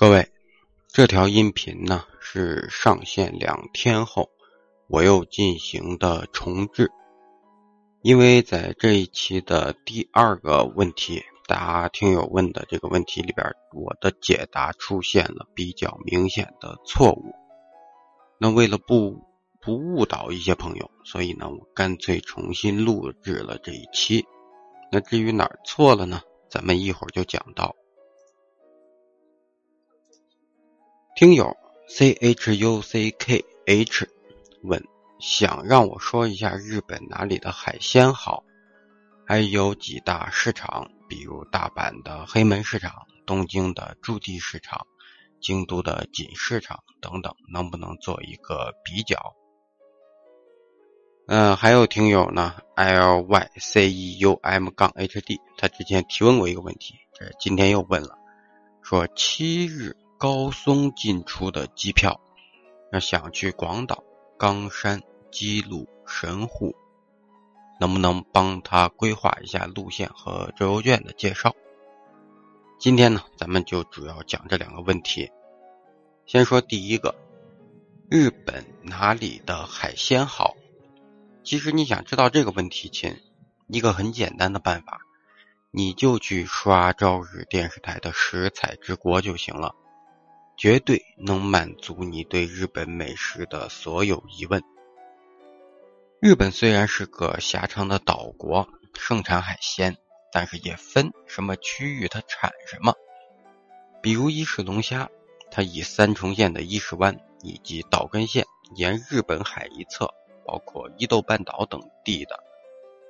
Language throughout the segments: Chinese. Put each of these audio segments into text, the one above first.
各位，这条音频呢是上线两天后，我又进行的重置，因为在这一期的第二个问题，大家听友问的这个问题里边，我的解答出现了比较明显的错误。那为了不不误导一些朋友，所以呢，我干脆重新录制了这一期。那至于哪儿错了呢？咱们一会儿就讲到。听友 c h u c k h 问，想让我说一下日本哪里的海鲜好，还有几大市场，比如大阪的黑门市场、东京的筑地市场、京都的锦市场等等，能不能做一个比较？嗯，还有听友呢，l y c e u m 杠 h d，他之前提问过一个问题，这今天又问了，说七日高松进出的机票，那想去广岛、冈山、姬路、神户，能不能帮他规划一下路线和周游券的介绍？今天呢，咱们就主要讲这两个问题。先说第一个，日本哪里的海鲜好？其实你想知道这个问题，亲，一个很简单的办法，你就去刷朝日电视台的《食彩之国》就行了，绝对能满足你对日本美食的所有疑问。日本虽然是个狭长的岛国，盛产海鲜，但是也分什么区域它产什么。比如伊势龙虾，它以三重县的伊势湾以及岛根县沿日本海一侧。包括伊豆半岛等地的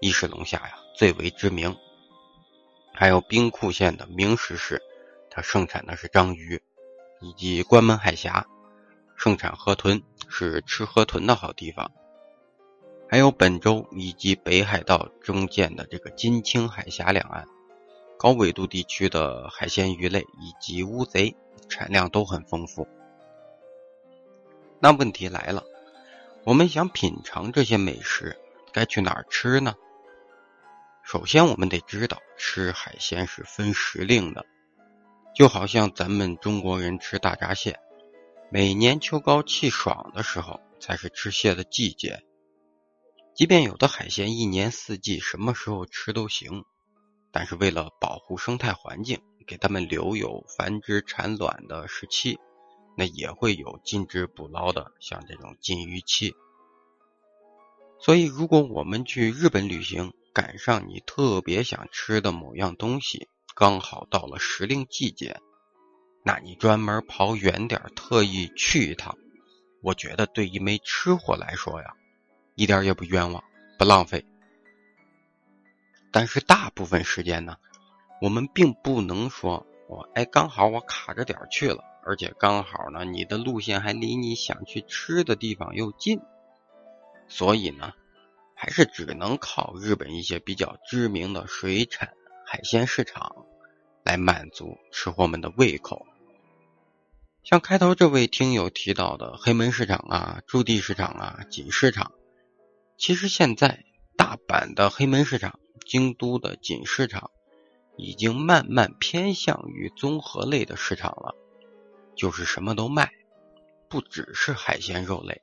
伊势龙虾呀最为知名，还有兵库县的明石市，它盛产的是章鱼，以及关门海峡盛产河豚，是吃河豚的好地方。还有本州以及北海道中间的这个金青海峡两岸高纬度地区的海鲜鱼类以及乌贼产量都很丰富。那问题来了。我们想品尝这些美食，该去哪儿吃呢？首先，我们得知道吃海鲜是分时令的，就好像咱们中国人吃大闸蟹，每年秋高气爽的时候才是吃蟹的季节。即便有的海鲜一年四季什么时候吃都行，但是为了保护生态环境，给它们留有繁殖产卵的时期。那也会有禁止捕捞的，像这种禁渔期。所以，如果我们去日本旅行，赶上你特别想吃的某样东西，刚好到了时令季节，那你专门跑远点，特意去一趟，我觉得对一枚吃货来说呀，一点也不冤枉，不浪费。但是大部分时间呢，我们并不能说我哎，刚好我卡着点去了。而且刚好呢，你的路线还离你想去吃的地方又近，所以呢，还是只能靠日本一些比较知名的水产海鲜市场来满足吃货们的胃口。像开头这位听友提到的黑门市场啊、驻地市场啊、锦市场，其实现在大阪的黑门市场、京都的锦市场已经慢慢偏向于综合类的市场了。就是什么都卖，不只是海鲜肉类，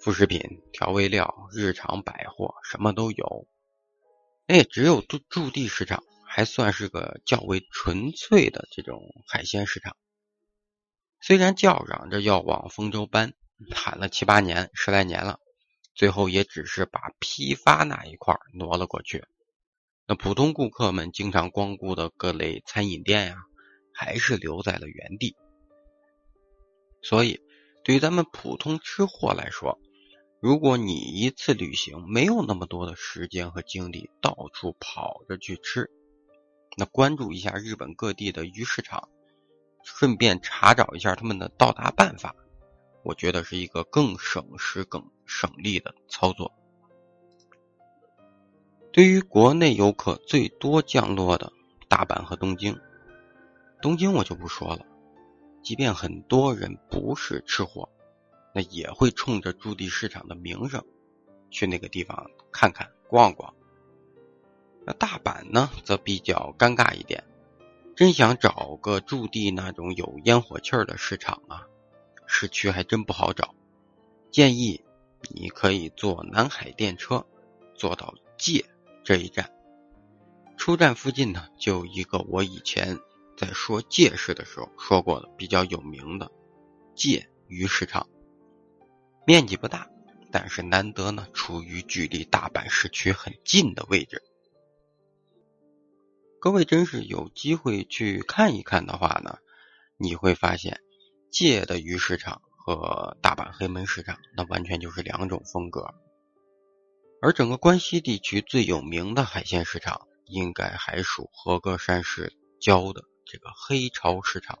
副食品、调味料、日常百货什么都有。那也，只有驻驻地市场还算是个较为纯粹的这种海鲜市场。虽然叫嚷着要往丰州搬，喊了七八年、十来年了，最后也只是把批发那一块挪了过去。那普通顾客们经常光顾的各类餐饮店呀，还是留在了原地。所以，对于咱们普通吃货来说，如果你一次旅行没有那么多的时间和精力到处跑着去吃，那关注一下日本各地的鱼市场，顺便查找一下他们的到达办法，我觉得是一个更省时、更省力的操作。对于国内游客最多降落的大阪和东京，东京我就不说了。即便很多人不是吃货，那也会冲着驻地市场的名声去那个地方看看、逛逛。那大阪呢，则比较尴尬一点，真想找个驻地那种有烟火气儿的市场啊，市区还真不好找。建议你可以坐南海电车，坐到界这一站。出站附近呢，就有一个我以前在说界市的时候说过的比较有名的界鱼市场。面积不大，但是难得呢，处于距离大阪市区很近的位置。各位真是有机会去看一看的话呢，你会发现，界的鱼市场和大阪黑门市场那完全就是两种风格。而整个关西地区最有名的海鲜市场，应该还属和歌山市郊的这个黑潮市场。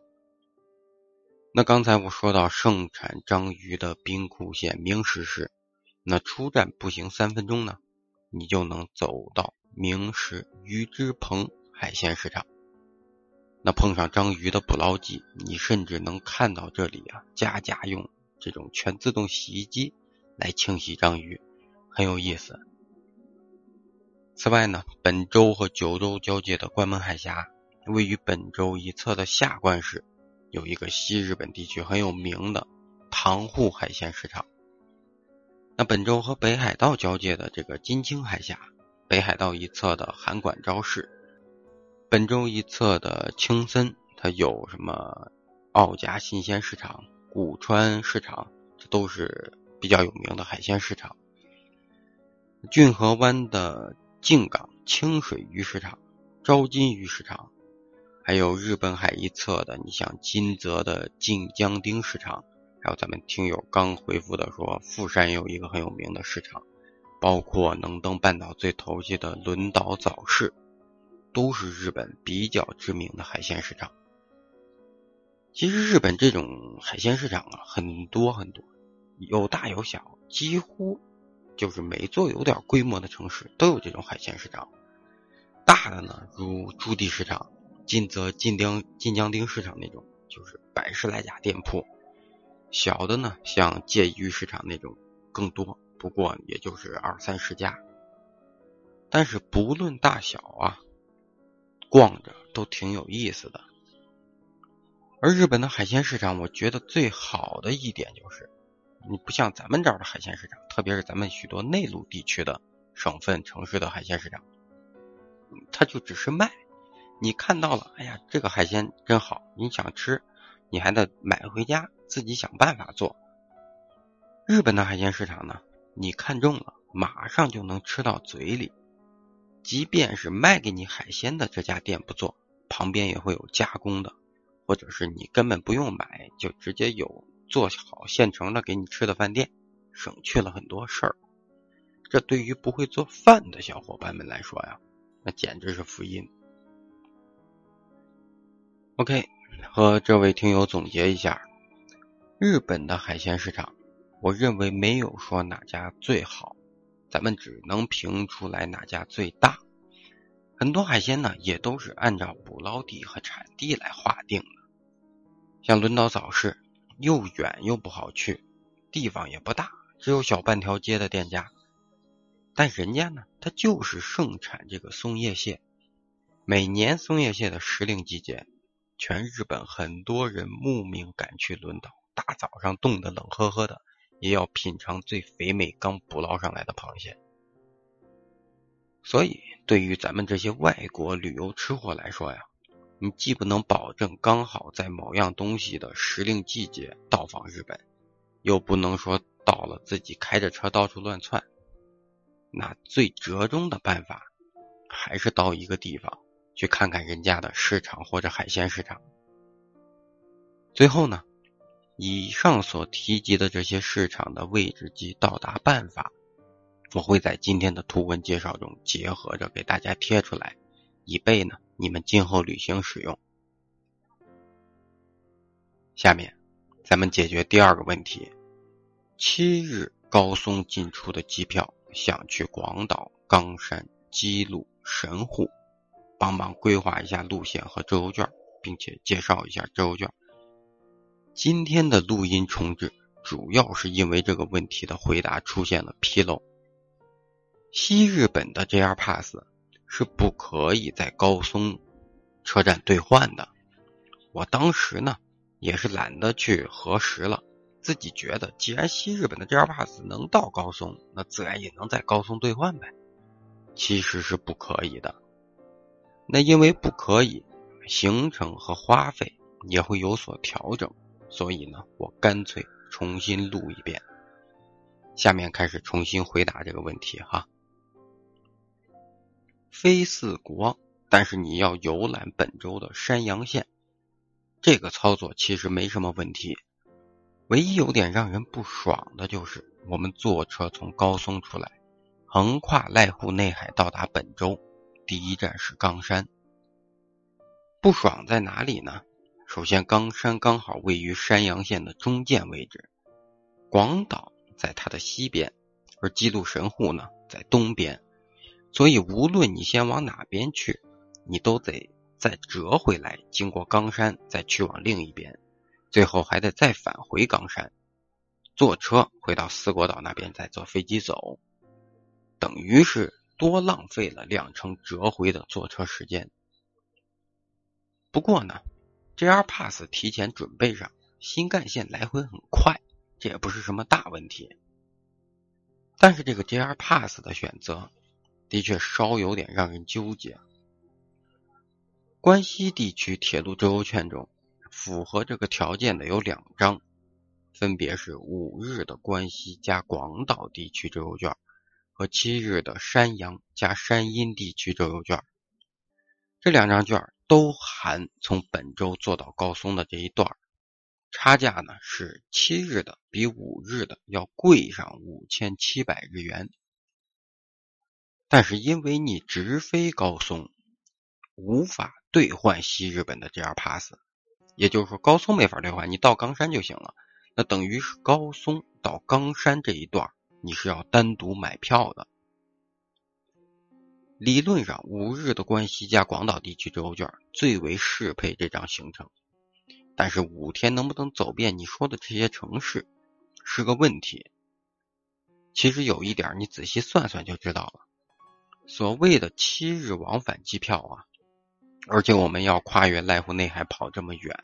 那刚才我说到盛产章鱼的兵库县明石市，那出站步行三分钟呢，你就能走到明石鱼之棚。海鲜市场，那碰上章鱼的捕捞季，你甚至能看到这里啊，家家用这种全自动洗衣机来清洗章鱼，很有意思。此外呢，本州和九州交界的关门海峡，位于本州一侧的下关市，有一个西日本地区很有名的塘户海鲜市场。那本州和北海道交界的这个金青海峡，北海道一侧的函馆昭市。本州一侧的青森，它有什么奥家新鲜市场、古川市场，这都是比较有名的海鲜市场。骏河湾的静港清水鱼市场、招金鱼市场，还有日本海一侧的，你像金泽的静江町市场，还有咱们听友刚回复的说，富山有一个很有名的市场，包括能登半岛最头些的轮岛早市。都是日本比较知名的海鲜市场。其实日本这种海鲜市场啊，很多很多，有大有小，几乎就是每座有点规模的城市都有这种海鲜市场。大的呢，如筑地市场、金泽金江金江町市场那种，就是百十来家店铺；小的呢，像介鱼市场那种更多，不过也就是二三十家。但是不论大小啊。逛着都挺有意思的，而日本的海鲜市场，我觉得最好的一点就是，你不像咱们这儿的海鲜市场，特别是咱们许多内陆地区的省份城市的海鲜市场，它就只是卖，你看到了，哎呀，这个海鲜真好，你想吃，你还得买回家自己想办法做。日本的海鲜市场呢，你看中了，马上就能吃到嘴里。即便是卖给你海鲜的这家店不做，旁边也会有加工的，或者是你根本不用买，就直接有做好现成的给你吃的饭店，省去了很多事儿。这对于不会做饭的小伙伴们来说呀，那简直是福音。OK，和这位听友总结一下，日本的海鲜市场，我认为没有说哪家最好。咱们只能评出来哪家最大。很多海鲜呢，也都是按照捕捞地和产地来划定的。像轮岛早市，又远又不好去，地方也不大，只有小半条街的店家。但人家呢，他就是盛产这个松叶蟹。每年松叶蟹的时令季节，全日本很多人慕名赶去轮岛，大早上冻得冷呵呵的。也要品尝最肥美、刚捕捞上来的螃蟹。所以，对于咱们这些外国旅游吃货来说呀，你既不能保证刚好在某样东西的时令季节到访日本，又不能说到了自己开着车到处乱窜。那最折中的办法，还是到一个地方去看看人家的市场或者海鲜市场。最后呢？以上所提及的这些市场的位置及到达办法，我会在今天的图文介绍中结合着给大家贴出来，以备呢你们今后旅行使用。下面咱们解决第二个问题：七日高松进出的机票，想去广岛、冈山、姬路、神户，帮忙规划一下路线和周游券，并且介绍一下周游券。今天的录音重置，主要是因为这个问题的回答出现了纰漏。西日本的 JR Pass 是不可以在高松车站兑换的。我当时呢也是懒得去核实了，自己觉得既然西日本的 JR Pass 能到高松，那自然也能在高松兑换呗。其实是不可以的。那因为不可以，行程和花费也会有所调整，所以呢，我干脆重新录一遍。下面开始重新回答这个问题哈。非四国，但是你要游览本州的山阳线，这个操作其实没什么问题。唯一有点让人不爽的就是，我们坐车从高松出来，横跨濑户内海到达本州，第一站是冈山。不爽在哪里呢？首先，冈山刚好位于山阳县的中间位置，广岛。在它的西边，而基督神户呢在东边，所以无论你先往哪边去，你都得再折回来，经过冈山再去往另一边，最后还得再返回冈山，坐车回到四国岛那边，再坐飞机走，等于是多浪费了两程折回的坐车时间。不过呢，JR Pass 提前准备上，新干线来回很快。这也不是什么大问题，但是这个 JR Pass 的选择的确稍有点让人纠结。关西地区铁路周游券中符合这个条件的有两张，分别是五日的关西加广岛地区周游券和七日的山阳加山阴地区周游券。这两张券都含从本州坐到高松的这一段差价呢是七日的比五日的要贵上五千七百日元，但是因为你直飞高松，无法兑换西日本的 JR Pass，也就是说高松没法兑换，你到冈山就行了。那等于是高松到冈山这一段你是要单独买票的。理论上五日的关西加广岛地区周游券最为适配这张行程。但是五天能不能走遍你说的这些城市是个问题。其实有一点你仔细算算就知道了。所谓的七日往返机票啊，而且我们要跨越濑户内海跑这么远，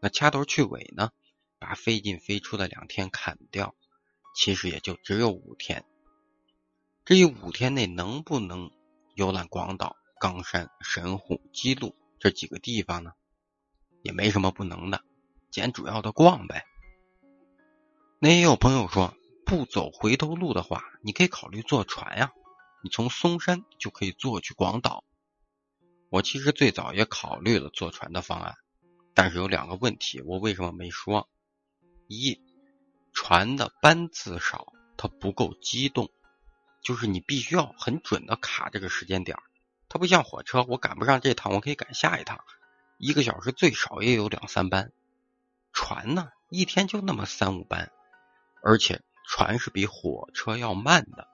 那掐头去尾呢，把飞进飞出的两天砍掉，其实也就只有五天。这一五天内能不能游览广岛、冈山、神户、基路这几个地方呢？也没什么不能的，捡主要的逛呗。那也有朋友说，不走回头路的话，你可以考虑坐船呀。你从松山就可以坐去广岛。我其实最早也考虑了坐船的方案，但是有两个问题，我为什么没说？一，船的班次少，它不够机动，就是你必须要很准的卡这个时间点它不像火车，我赶不上这趟，我可以赶下一趟。一个小时最少也有两三班，船呢一天就那么三五班，而且船是比火车要慢的。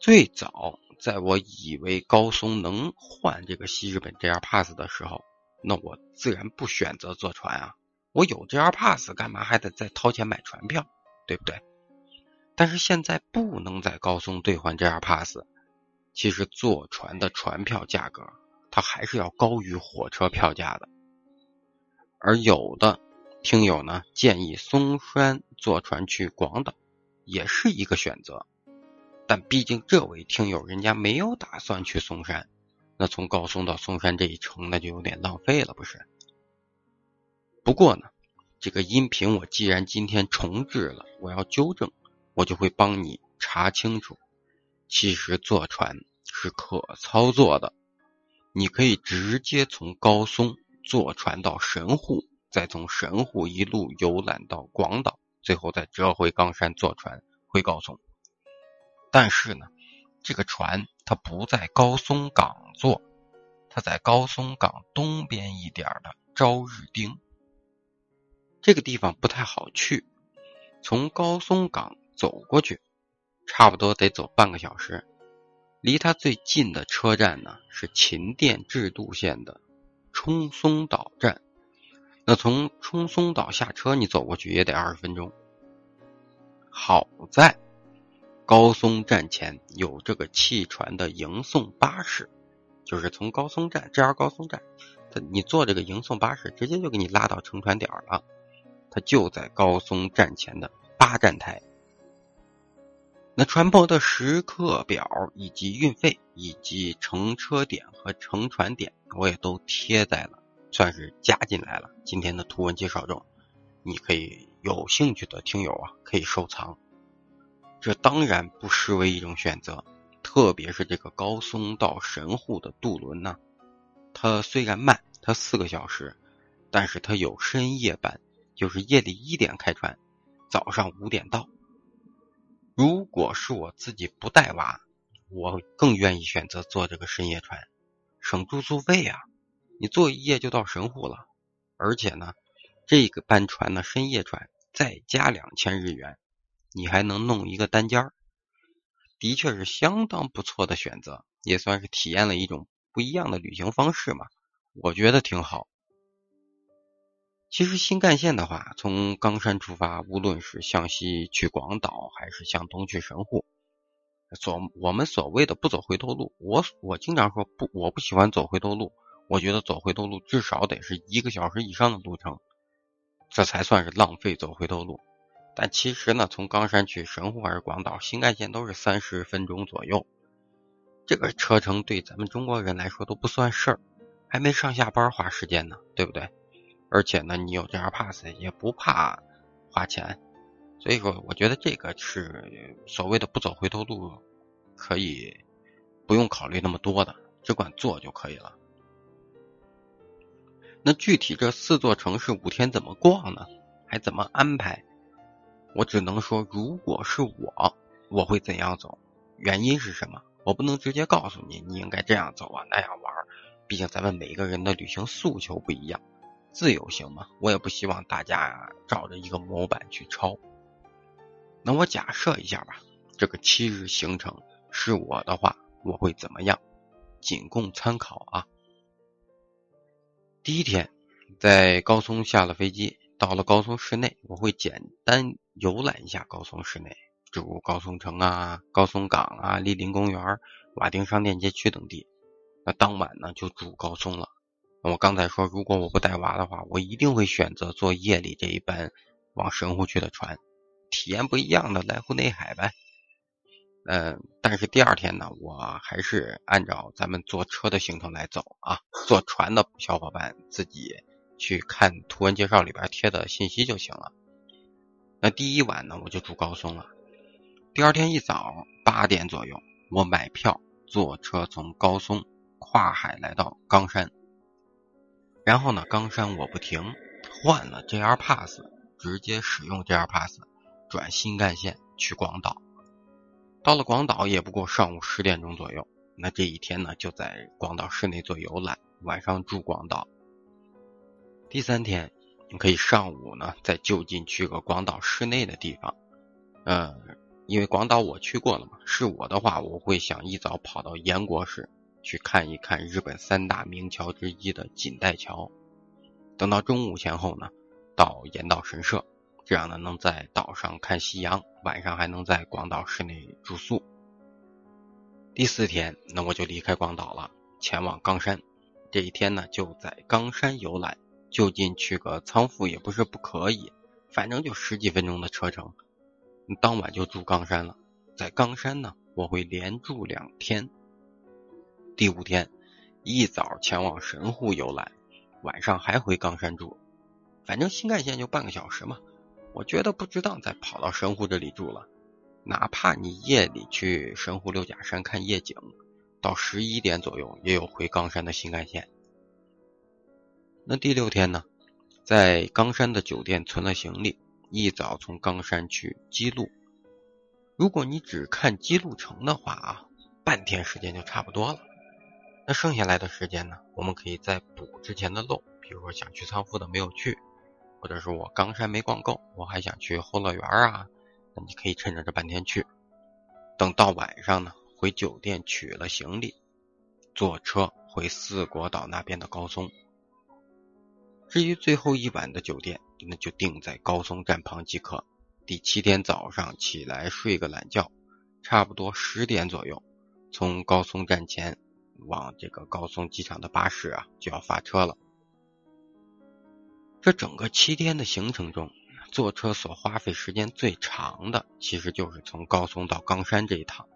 最早在我以为高松能换这个西日本 JR Pass 的时候，那我自然不选择坐船啊，我有 JR Pass 干嘛还得再掏钱买船票，对不对？但是现在不能在高松兑换 JR Pass，其实坐船的船票价格。它还是要高于火车票价的，而有的听友呢建议松山坐船去广岛，也是一个选择。但毕竟这位听友人家没有打算去松山，那从高松到松山这一程那就有点浪费了，不是？不过呢，这个音频我既然今天重置了，我要纠正，我就会帮你查清楚，其实坐船是可操作的。你可以直接从高松坐船到神户，再从神户一路游览到广岛，最后再折回冈山坐船回高松。但是呢，这个船它不在高松港坐，它在高松港东边一点的朝日町。这个地方不太好去，从高松港走过去，差不多得走半个小时。离他最近的车站呢是秦电制度线的冲松岛站，那从冲松岛下车，你走过去也得二十分钟。好在高松站前有这个汽船的迎送巴士，就是从高松站 JR 高松站，他你坐这个迎送巴士，直接就给你拉到乘船点了。它就在高松站前的八站台。那船舶的时刻表以及运费以及乘车点和乘船点，我也都贴在了，算是加进来了。今天的图文介绍中，你可以有兴趣的听友啊，可以收藏。这当然不失为一种选择，特别是这个高松到神户的渡轮呢，它虽然慢，它四个小时，但是它有深夜班，就是夜里一点开船，早上五点到。如果是我自己不带娃，我更愿意选择坐这个深夜船，省住宿费啊！你坐一夜就到神户了，而且呢，这个班船呢，深夜船再加两千日元，你还能弄一个单间儿，的确是相当不错的选择，也算是体验了一种不一样的旅行方式嘛，我觉得挺好。其实新干线的话，从冈山出发，无论是向西去广岛，还是向东去神户，所我们所谓的不走回头路，我我经常说不，我不喜欢走回头路。我觉得走回头路至少得是一个小时以上的路程，这才算是浪费走回头路。但其实呢，从冈山去神户还是广岛，新干线都是三十分钟左右，这个车程对咱们中国人来说都不算事儿，还没上下班花时间呢，对不对？而且呢，你有 JR Pass 也不怕花钱，所以说我觉得这个是所谓的不走回头路，可以不用考虑那么多的，只管做就可以了。那具体这四座城市五天怎么逛呢？还怎么安排？我只能说，如果是我，我会怎样走？原因是什么？我不能直接告诉你，你应该这样走啊，那样玩。毕竟咱们每个人的旅行诉求不一样。自由行嘛，我也不希望大家照着一个模板去抄。那我假设一下吧，这个七日行程是我的话，我会怎么样？仅供参考啊。第一天，在高松下了飞机，到了高松市内，我会简单游览一下高松市内，诸如高松城啊、高松港啊、莅林公园、瓦丁商店街区等地。那当晚呢，就住高松了。我刚才说，如果我不带娃的话，我一定会选择坐夜里这一班往神户去的船，体验不一样的来户内海呗。嗯，但是第二天呢，我还是按照咱们坐车的行程来走啊。坐船的小伙伴自己去看图文介绍里边贴的信息就行了。那第一晚呢，我就住高松了。第二天一早八点左右，我买票坐车从高松跨海来到冈山。然后呢，冈山我不停，换了 JR Pass，直接使用 JR Pass 转新干线去广岛。到了广岛也不过上午十点钟左右，那这一天呢就在广岛市内做游览，晚上住广岛。第三天，你可以上午呢在就近去个广岛市内的地方。嗯，因为广岛我去过了嘛，是我的话，我会想一早跑到岩国市。去看一看日本三大名桥之一的锦带桥，等到中午前后呢，到岩岛神社，这样呢能在岛上看夕阳，晚上还能在广岛市内住宿。第四天，那我就离开广岛了，前往冈山。这一天呢，就在冈山游览，就近去个仓敷也不是不可以，反正就十几分钟的车程。当晚就住冈山了，在冈山呢，我会连住两天。第五天，一早前往神户游览，晚上还回冈山住。反正新干线就半个小时嘛，我觉得不值当再跑到神户这里住了。哪怕你夜里去神户六甲山看夜景，到十一点左右也有回冈山的新干线。那第六天呢，在冈山的酒店存了行李，一早从冈山去姬路。如果你只看姬路城的话啊，半天时间就差不多了。那剩下来的时间呢？我们可以再补之前的漏，比如说想去仓库的没有去，或者是我冈山没逛够，我还想去后乐园啊，那你可以趁着这半天去。等到晚上呢，回酒店取了行李，坐车回四国岛那边的高松。至于最后一晚的酒店，那就定在高松站旁即可。第七天早上起来睡个懒觉，差不多十点左右，从高松站前。往这个高松机场的巴士啊就要发车了。这整个七天的行程中，坐车所花费时间最长的，其实就是从高松到冈山这一趟，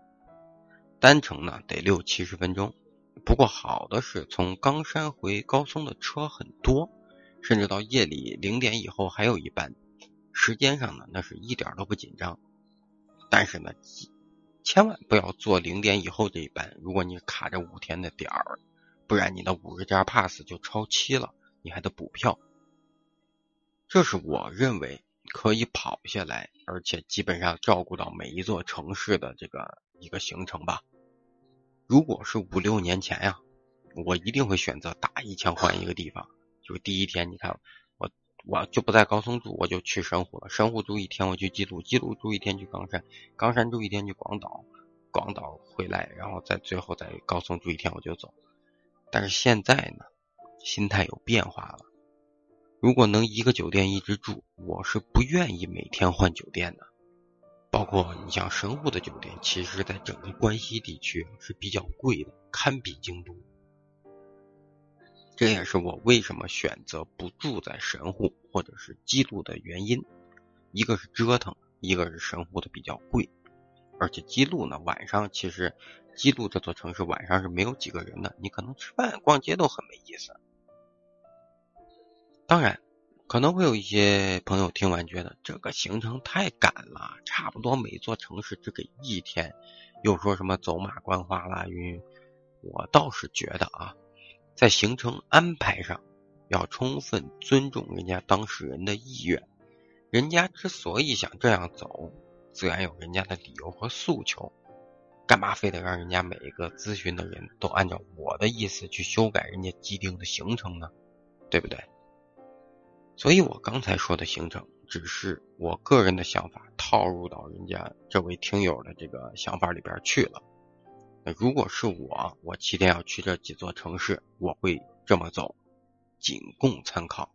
单程呢得六七十分钟。不过好的是，从冈山回高松的车很多，甚至到夜里零点以后还有一班，时间上呢那是一点都不紧张。但是呢，千万不要坐零点以后这一班，如果你卡着五天的点儿，不然你的五十加 pass 就超期了，你还得补票。这是我认为可以跑下来，而且基本上照顾到每一座城市的这个一个行程吧。如果是五六年前呀，我一定会选择打一枪换一个地方。就第一天，你看我就不在高松住，我就去神户了。神户住一天，我去记录，记录住一天去冈山，冈山住一天去广岛，广岛回来，然后再最后在高松住一天我就走。但是现在呢，心态有变化了。如果能一个酒店一直住，我是不愿意每天换酒店的。包括你像神户的酒店，其实在整个关西地区是比较贵的，堪比京都。这也是我为什么选择不住在神户或者是基路的原因。一个是折腾，一个是神户的比较贵，而且基路呢，晚上其实基路这座城市晚上是没有几个人的，你可能吃饭逛街都很没意思。当然。可能会有一些朋友听完觉得这个行程太赶了，差不多每座城市只给一天，又说什么走马观花啦，云。我倒是觉得啊，在行程安排上要充分尊重人家当事人的意愿，人家之所以想这样走，自然有人家的理由和诉求，干嘛非得让人家每一个咨询的人都按照我的意思去修改人家既定的行程呢？对不对？所以我刚才说的行程，只是我个人的想法套入到人家这位听友的这个想法里边去了。如果是我，我七天要去这几座城市，我会这么走，仅供参考。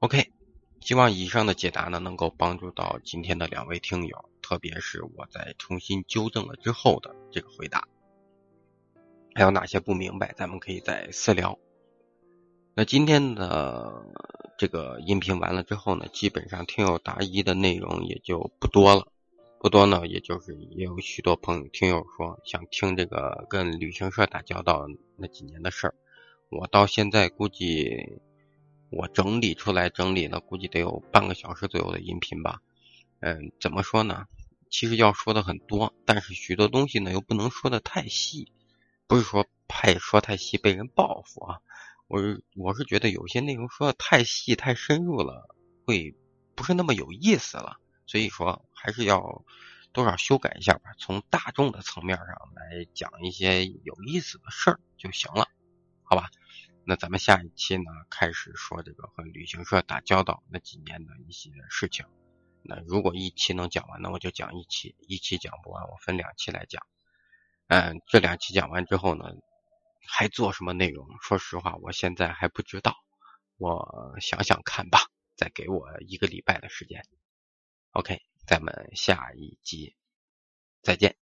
OK，希望以上的解答呢能够帮助到今天的两位听友，特别是我在重新纠正了之后的这个回答。还有哪些不明白，咱们可以再私聊。那今天的这个音频完了之后呢，基本上听友答疑的内容也就不多了，不多呢，也就是也有许多朋友听友说想听这个跟旅行社打交道那几年的事儿，我到现在估计我整理出来整理了，估计得有半个小时左右的音频吧。嗯，怎么说呢？其实要说的很多，但是许多东西呢又不能说的太细，不是说怕说太细被人报复啊。我是我是觉得有些内容说的太细太深入了，会不是那么有意思了，所以说还是要多少修改一下吧，从大众的层面上来讲一些有意思的事儿就行了，好吧？那咱们下一期呢，开始说这个和旅行社打交道那几年的一些事情。那如果一期能讲完，那我就讲一期；一期讲不完，我分两期来讲。嗯，这两期讲完之后呢？还做什么内容？说实话，我现在还不知道。我想想看吧，再给我一个礼拜的时间。OK，咱们下一集再见。